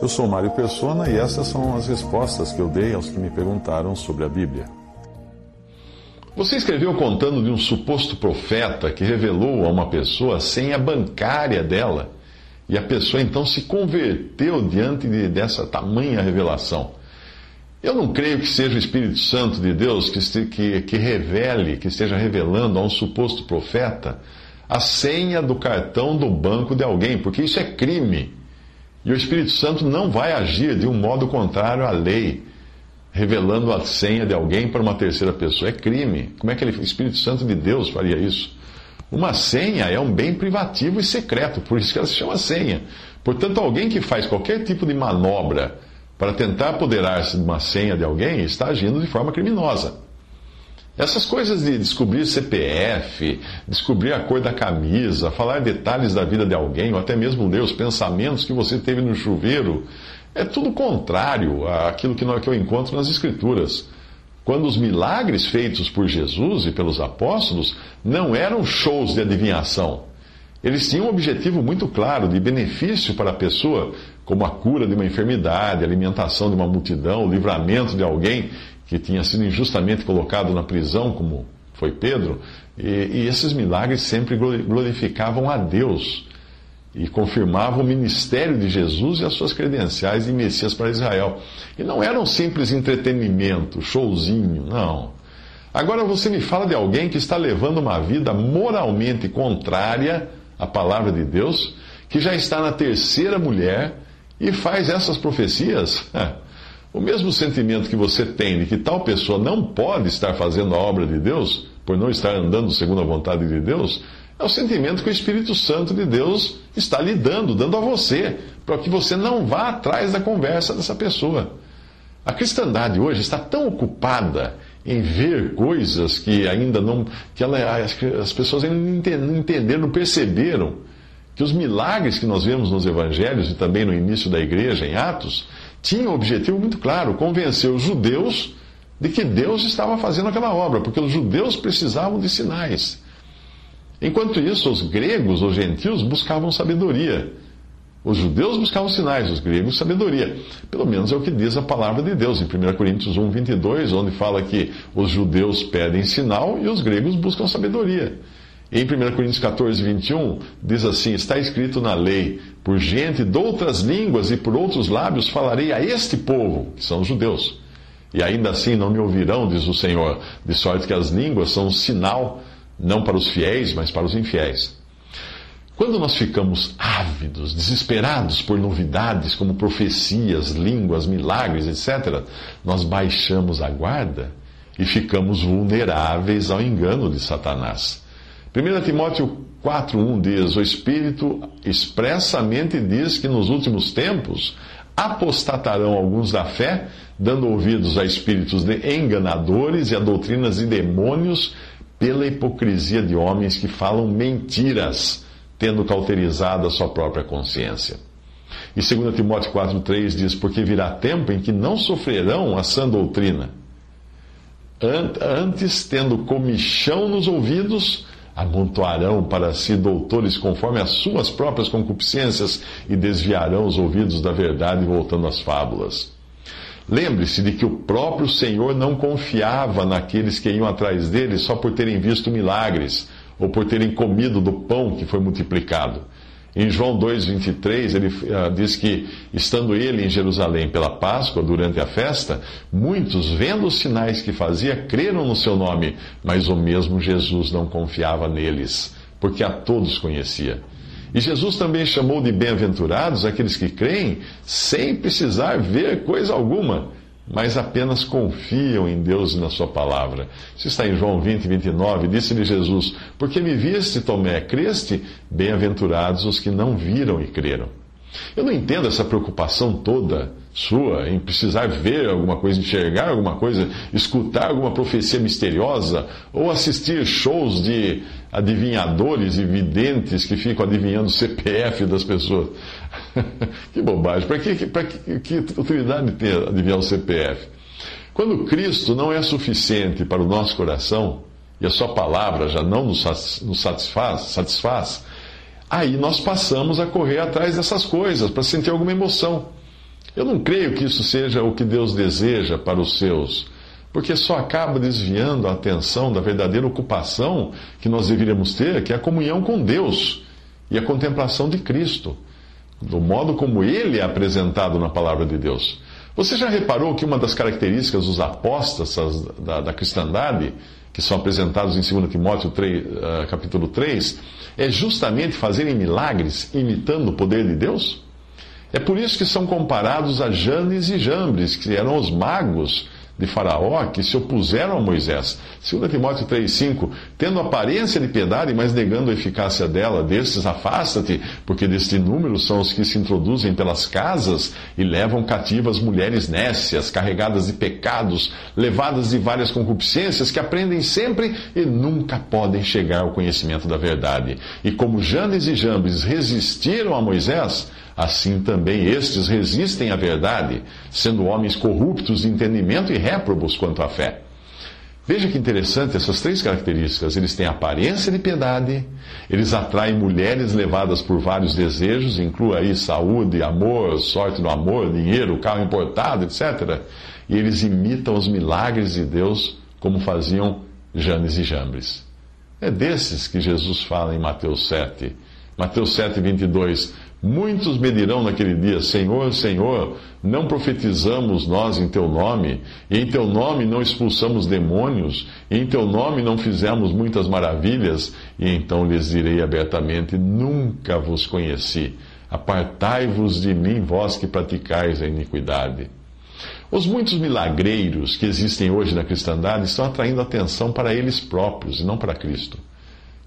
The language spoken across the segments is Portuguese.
Eu sou Mário Persona e essas são as respostas que eu dei aos que me perguntaram sobre a Bíblia. Você escreveu contando de um suposto profeta que revelou a uma pessoa a senha bancária dela e a pessoa então se converteu diante de, dessa tamanha revelação. Eu não creio que seja o Espírito Santo de Deus que, que, que revele, que esteja revelando a um suposto profeta a senha do cartão do banco de alguém, porque isso é crime. E o Espírito Santo não vai agir de um modo contrário à lei, revelando a senha de alguém para uma terceira pessoa. É crime. Como é que ele, o Espírito Santo de Deus faria isso? Uma senha é um bem privativo e secreto, por isso que ela se chama senha. Portanto, alguém que faz qualquer tipo de manobra para tentar apoderar-se de uma senha de alguém está agindo de forma criminosa. Essas coisas de descobrir CPF, descobrir a cor da camisa, falar detalhes da vida de alguém, ou até mesmo ler os pensamentos que você teve no chuveiro, é tudo contrário àquilo que eu encontro nas Escrituras. Quando os milagres feitos por Jesus e pelos apóstolos não eram shows de adivinhação. Eles tinham um objetivo muito claro de benefício para a pessoa, como a cura de uma enfermidade, a alimentação de uma multidão, o livramento de alguém que tinha sido injustamente colocado na prisão, como foi Pedro, e, e esses milagres sempre glorificavam a Deus e confirmavam o ministério de Jesus e as suas credenciais de Messias para Israel. E não era um simples entretenimento, showzinho, não. Agora você me fala de alguém que está levando uma vida moralmente contrária à palavra de Deus, que já está na terceira mulher e faz essas profecias. O mesmo sentimento que você tem de que tal pessoa não pode estar fazendo a obra de Deus, por não estar andando segundo a vontade de Deus, é o sentimento que o Espírito Santo de Deus está lhe dando, dando a você, para que você não vá atrás da conversa dessa pessoa. A cristandade hoje está tão ocupada em ver coisas que ainda não. que ela, as pessoas ainda não entenderam, não perceberam que os milagres que nós vemos nos evangelhos e também no início da igreja, em Atos, tinham um objetivo muito claro: convencer os judeus de que Deus estava fazendo aquela obra, porque os judeus precisavam de sinais. Enquanto isso, os gregos, os gentios, buscavam sabedoria. Os judeus buscavam sinais, os gregos sabedoria. Pelo menos é o que diz a palavra de Deus em 1 Coríntios 1, 22, onde fala que os judeus pedem sinal e os gregos buscam sabedoria. Em 1 Coríntios 14, 21, diz assim: Está escrito na lei: Por gente de outras línguas e por outros lábios falarei a este povo, que são os judeus. E ainda assim não me ouvirão, diz o Senhor, de sorte que as línguas são um sinal não para os fiéis, mas para os infiéis. Quando nós ficamos ávidos, desesperados por novidades como profecias, línguas, milagres, etc., nós baixamos a guarda e ficamos vulneráveis ao engano de Satanás. 1 Timóteo 4,1 diz: O Espírito expressamente diz que nos últimos tempos apostatarão alguns da fé, dando ouvidos a espíritos enganadores e a doutrinas de demônios pela hipocrisia de homens que falam mentiras, tendo cauterizado a sua própria consciência. E 2 Timóteo 4,3 diz: Porque virá tempo em que não sofrerão a sã doutrina. Antes, tendo comichão nos ouvidos, amontoarão para si doutores conforme as suas próprias concupiscências e desviarão os ouvidos da verdade, voltando às fábulas. Lembre-se de que o próprio Senhor não confiava naqueles que iam atrás dele só por terem visto milagres ou por terem comido do pão que foi multiplicado. Em João 2,23, ele uh, diz que, estando ele em Jerusalém pela Páscoa, durante a festa, muitos, vendo os sinais que fazia, creram no seu nome, mas o mesmo Jesus não confiava neles, porque a todos conhecia. E Jesus também chamou de bem-aventurados aqueles que creem sem precisar ver coisa alguma, mas apenas confiam em Deus e na Sua palavra. Isso está em João 20, 29. Disse-lhe Jesus: Porque me viste, Tomé, creste? Bem-aventurados os que não viram e creram. Eu não entendo essa preocupação toda sua em precisar ver alguma coisa, enxergar alguma coisa, escutar alguma profecia misteriosa ou assistir shows de adivinhadores e videntes que ficam adivinhando o CPF das pessoas. que bobagem. Para que, que, que utilidade tem adivinhar o CPF? Quando Cristo não é suficiente para o nosso coração e a Sua palavra já não nos satisfaz, satisfaz aí nós passamos a correr atrás dessas coisas para sentir alguma emoção. Eu não creio que isso seja o que Deus deseja para os seus, porque só acaba desviando a atenção da verdadeira ocupação que nós deveríamos ter, que é a comunhão com Deus e a contemplação de Cristo, do modo como ele é apresentado na palavra de Deus. Você já reparou que uma das características dos apóstatas da, da cristandade, que são apresentados em 2 Timóteo 3, uh, ah, capítulo 3, é justamente fazerem milagres imitando o poder de Deus? É por isso que são comparados a Janes e Jambres, que eram os magos de Faraó que se opuseram a Moisés. 2 Timóteo 3,5: Tendo aparência de piedade, mas negando a eficácia dela, desses afasta-te, porque deste número são os que se introduzem pelas casas e levam cativas mulheres nécias, carregadas de pecados, levadas de várias concupiscências, que aprendem sempre e nunca podem chegar ao conhecimento da verdade. E como Janes e Jambres resistiram a Moisés, assim também estes resistem à verdade, sendo homens corruptos de entendimento e réprobos quanto à fé. Veja que interessante essas três características. Eles têm aparência de piedade, eles atraem mulheres levadas por vários desejos, inclua aí saúde, amor, sorte no amor, dinheiro, carro importado, etc. E eles imitam os milagres de Deus como faziam Janes e Jambres. É desses que Jesus fala em Mateus 7. Mateus 7, 22. Muitos me dirão naquele dia: Senhor, Senhor, não profetizamos nós em teu nome, e em teu nome não expulsamos demônios, e em teu nome não fizemos muitas maravilhas? E então lhes direi abertamente: Nunca vos conheci. Apartai-vos de mim, vós que praticais a iniquidade. Os muitos milagreiros que existem hoje na cristandade estão atraindo atenção para eles próprios e não para Cristo.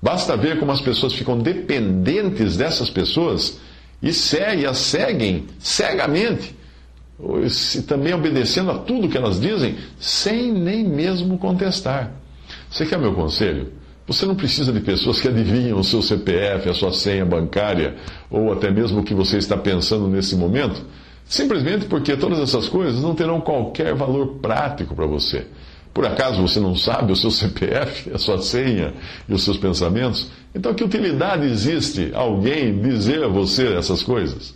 Basta ver como as pessoas ficam dependentes dessas pessoas e segue, as seguem cegamente, também obedecendo a tudo que elas dizem, sem nem mesmo contestar. Você quer meu conselho? Você não precisa de pessoas que adivinham o seu CPF, a sua senha bancária, ou até mesmo o que você está pensando nesse momento, simplesmente porque todas essas coisas não terão qualquer valor prático para você. Por acaso você não sabe o seu CPF, a sua senha e os seus pensamentos? Então, que utilidade existe alguém dizer a você essas coisas?